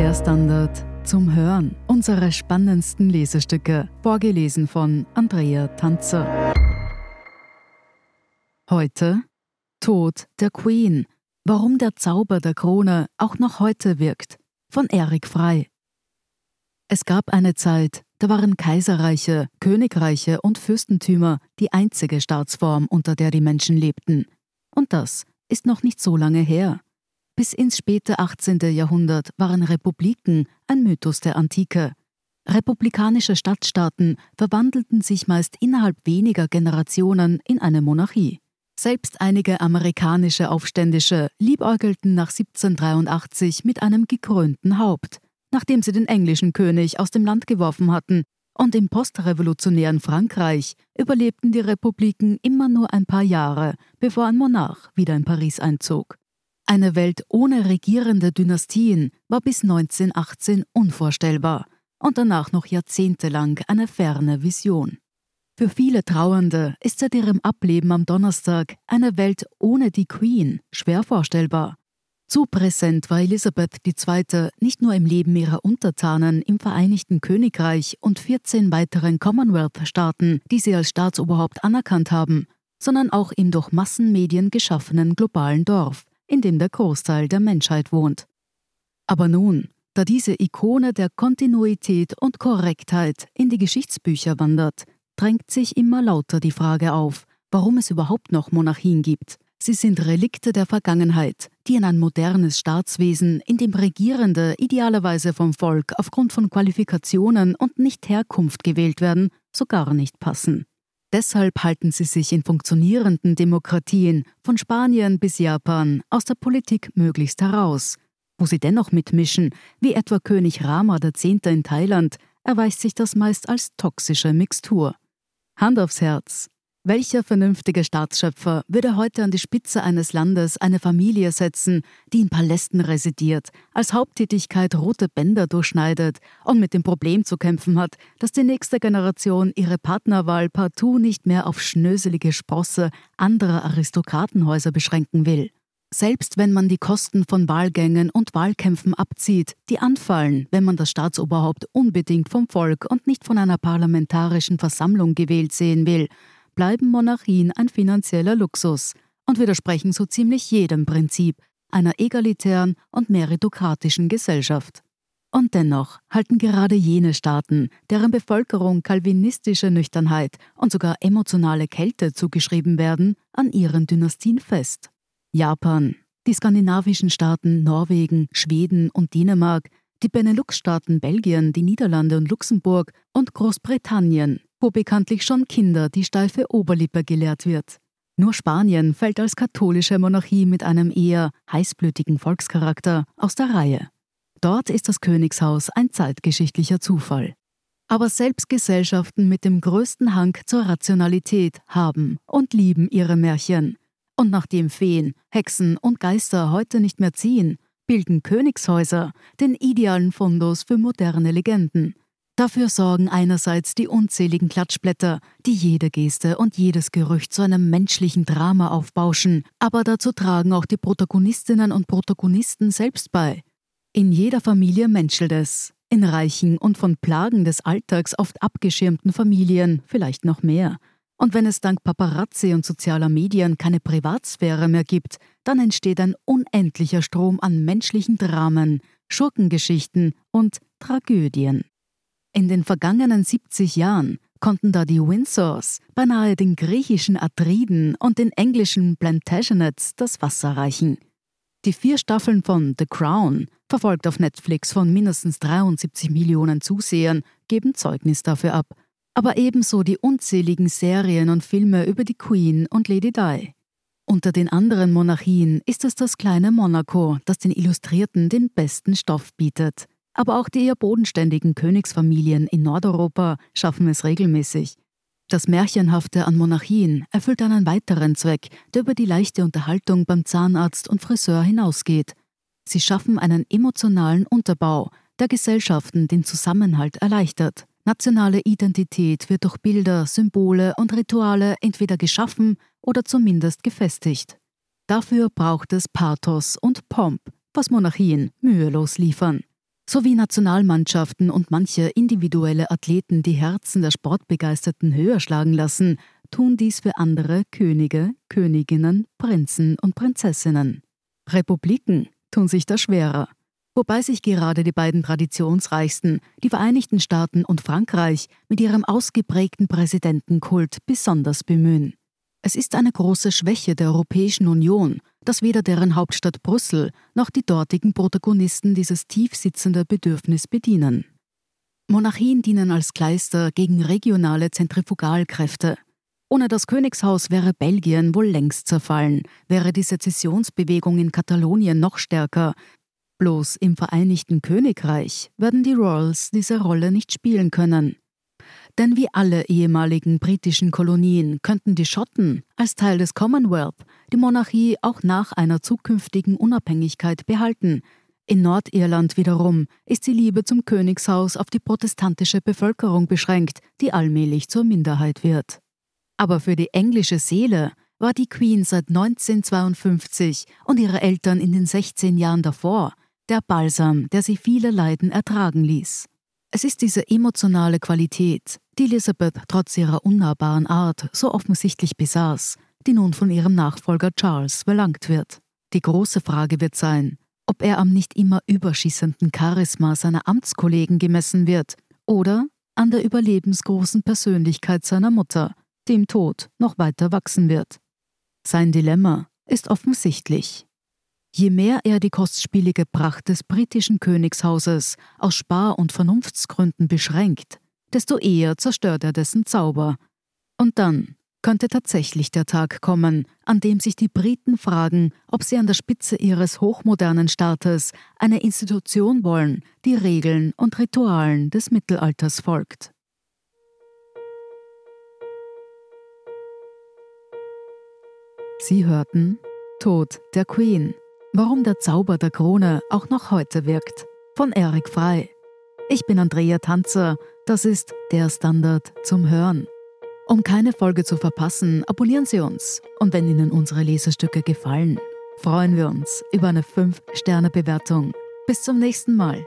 Der Standard zum Hören. Unsere spannendsten Lesestücke, vorgelesen von Andrea Tanzer. Heute Tod der Queen. Warum der Zauber der Krone auch noch heute wirkt. Von Erik Frei. Es gab eine Zeit, da waren Kaiserreiche, Königreiche und Fürstentümer die einzige Staatsform, unter der die Menschen lebten. Und das ist noch nicht so lange her. Bis ins späte 18. Jahrhundert waren Republiken ein Mythos der Antike. Republikanische Stadtstaaten verwandelten sich meist innerhalb weniger Generationen in eine Monarchie. Selbst einige amerikanische Aufständische liebäugelten nach 1783 mit einem gekrönten Haupt, nachdem sie den englischen König aus dem Land geworfen hatten, und im postrevolutionären Frankreich überlebten die Republiken immer nur ein paar Jahre, bevor ein Monarch wieder in Paris einzog. Eine Welt ohne regierende Dynastien war bis 1918 unvorstellbar und danach noch jahrzehntelang eine ferne Vision. Für viele Trauernde ist seit ihrem Ableben am Donnerstag eine Welt ohne die Queen schwer vorstellbar. Zu präsent war Elisabeth II. nicht nur im Leben ihrer Untertanen im Vereinigten Königreich und 14 weiteren Commonwealth-Staaten, die sie als Staatsoberhaupt anerkannt haben, sondern auch im durch Massenmedien geschaffenen globalen Dorf, in dem der Großteil der Menschheit wohnt. Aber nun, da diese Ikone der Kontinuität und Korrektheit in die Geschichtsbücher wandert, drängt sich immer lauter die Frage auf, warum es überhaupt noch Monarchien gibt. Sie sind Relikte der Vergangenheit, die in ein modernes Staatswesen, in dem Regierende idealerweise vom Volk aufgrund von Qualifikationen und nicht Herkunft gewählt werden, so gar nicht passen. Deshalb halten sie sich in funktionierenden Demokratien von Spanien bis Japan aus der Politik möglichst heraus. Wo sie dennoch mitmischen, wie etwa König Rama X. in Thailand, erweist sich das meist als toxische Mixtur. Hand aufs Herz. Welcher vernünftige Staatsschöpfer würde heute an die Spitze eines Landes eine Familie setzen, die in Palästen residiert, als Haupttätigkeit rote Bänder durchschneidet und mit dem Problem zu kämpfen hat, dass die nächste Generation ihre Partnerwahl partout nicht mehr auf schnöselige Sprosse anderer Aristokratenhäuser beschränken will? Selbst wenn man die Kosten von Wahlgängen und Wahlkämpfen abzieht, die anfallen, wenn man das Staatsoberhaupt unbedingt vom Volk und nicht von einer parlamentarischen Versammlung gewählt sehen will, bleiben Monarchien ein finanzieller Luxus und widersprechen so ziemlich jedem Prinzip einer egalitären und meritokratischen Gesellschaft. Und dennoch halten gerade jene Staaten, deren Bevölkerung kalvinistische Nüchternheit und sogar emotionale Kälte zugeschrieben werden, an ihren Dynastien fest. Japan, die skandinavischen Staaten Norwegen, Schweden und Dänemark, die Benelux-Staaten Belgien, die Niederlande und Luxemburg und Großbritannien wo bekanntlich schon Kinder die steife Oberlippe gelehrt wird. Nur Spanien fällt als katholische Monarchie mit einem eher heißblütigen Volkscharakter aus der Reihe. Dort ist das Königshaus ein zeitgeschichtlicher Zufall. Aber selbst Gesellschaften mit dem größten Hang zur Rationalität haben und lieben ihre Märchen. Und nachdem Feen, Hexen und Geister heute nicht mehr ziehen, bilden Königshäuser den idealen Fundus für moderne Legenden. Dafür sorgen einerseits die unzähligen Klatschblätter, die jede Geste und jedes Gerücht zu einem menschlichen Drama aufbauschen, aber dazu tragen auch die Protagonistinnen und Protagonisten selbst bei. In jeder Familie menschelt es, in reichen und von Plagen des Alltags oft abgeschirmten Familien vielleicht noch mehr. Und wenn es dank Paparazzi und sozialer Medien keine Privatsphäre mehr gibt, dann entsteht ein unendlicher Strom an menschlichen Dramen, Schurkengeschichten und Tragödien. In den vergangenen 70 Jahren konnten da die Windsors beinahe den griechischen Atriden und den englischen Plantagenets das Wasser reichen. Die vier Staffeln von The Crown, verfolgt auf Netflix von mindestens 73 Millionen Zusehern, geben Zeugnis dafür ab. Aber ebenso die unzähligen Serien und Filme über die Queen und Lady Di. Unter den anderen Monarchien ist es das kleine Monaco, das den Illustrierten den besten Stoff bietet. Aber auch die eher bodenständigen Königsfamilien in Nordeuropa schaffen es regelmäßig. Das Märchenhafte an Monarchien erfüllt einen weiteren Zweck, der über die leichte Unterhaltung beim Zahnarzt und Friseur hinausgeht. Sie schaffen einen emotionalen Unterbau, der Gesellschaften den Zusammenhalt erleichtert. Nationale Identität wird durch Bilder, Symbole und Rituale entweder geschaffen oder zumindest gefestigt. Dafür braucht es Pathos und Pomp, was Monarchien mühelos liefern. Sowie Nationalmannschaften und manche individuelle Athleten die Herzen der Sportbegeisterten höher schlagen lassen, tun dies für andere Könige, Königinnen, Prinzen und Prinzessinnen. Republiken tun sich da schwerer, wobei sich gerade die beiden traditionsreichsten, die Vereinigten Staaten und Frankreich, mit ihrem ausgeprägten Präsidentenkult besonders bemühen. Es ist eine große Schwäche der Europäischen Union, dass weder deren Hauptstadt Brüssel noch die dortigen Protagonisten dieses tiefsitzende Bedürfnis bedienen. Monarchien dienen als Kleister gegen regionale Zentrifugalkräfte. Ohne das Königshaus wäre Belgien wohl längst zerfallen, wäre die Sezessionsbewegung in Katalonien noch stärker. Bloß im Vereinigten Königreich werden die Royals diese Rolle nicht spielen können. Denn wie alle ehemaligen britischen Kolonien könnten die Schotten als Teil des Commonwealth die Monarchie auch nach einer zukünftigen Unabhängigkeit behalten. In Nordirland wiederum ist die Liebe zum Königshaus auf die protestantische Bevölkerung beschränkt, die allmählich zur Minderheit wird. Aber für die englische Seele war die Queen seit 1952 und ihre Eltern in den 16 Jahren davor der Balsam, der sie viele Leiden ertragen ließ. Es ist diese emotionale Qualität, die Elizabeth trotz ihrer unnahbaren Art so offensichtlich besaß, die nun von ihrem Nachfolger Charles belangt wird. Die große Frage wird sein, ob er am nicht immer überschießenden Charisma seiner Amtskollegen gemessen wird oder an der überlebensgroßen Persönlichkeit seiner Mutter, die im Tod noch weiter wachsen wird. Sein Dilemma ist offensichtlich. Je mehr er die kostspielige Pracht des britischen Königshauses aus Spar- und Vernunftsgründen beschränkt, desto eher zerstört er dessen Zauber. Und dann könnte tatsächlich der Tag kommen, an dem sich die Briten fragen, ob sie an der Spitze ihres hochmodernen Staates eine Institution wollen, die Regeln und Ritualen des Mittelalters folgt. Sie hörten Tod der Queen Warum der Zauber der Krone auch noch heute wirkt. Von Erik Frei. Ich bin Andrea Tanzer. Das ist der Standard zum Hören. Um keine Folge zu verpassen, abonnieren Sie uns. Und wenn Ihnen unsere Lesestücke gefallen, freuen wir uns über eine 5-Sterne-Bewertung. Bis zum nächsten Mal.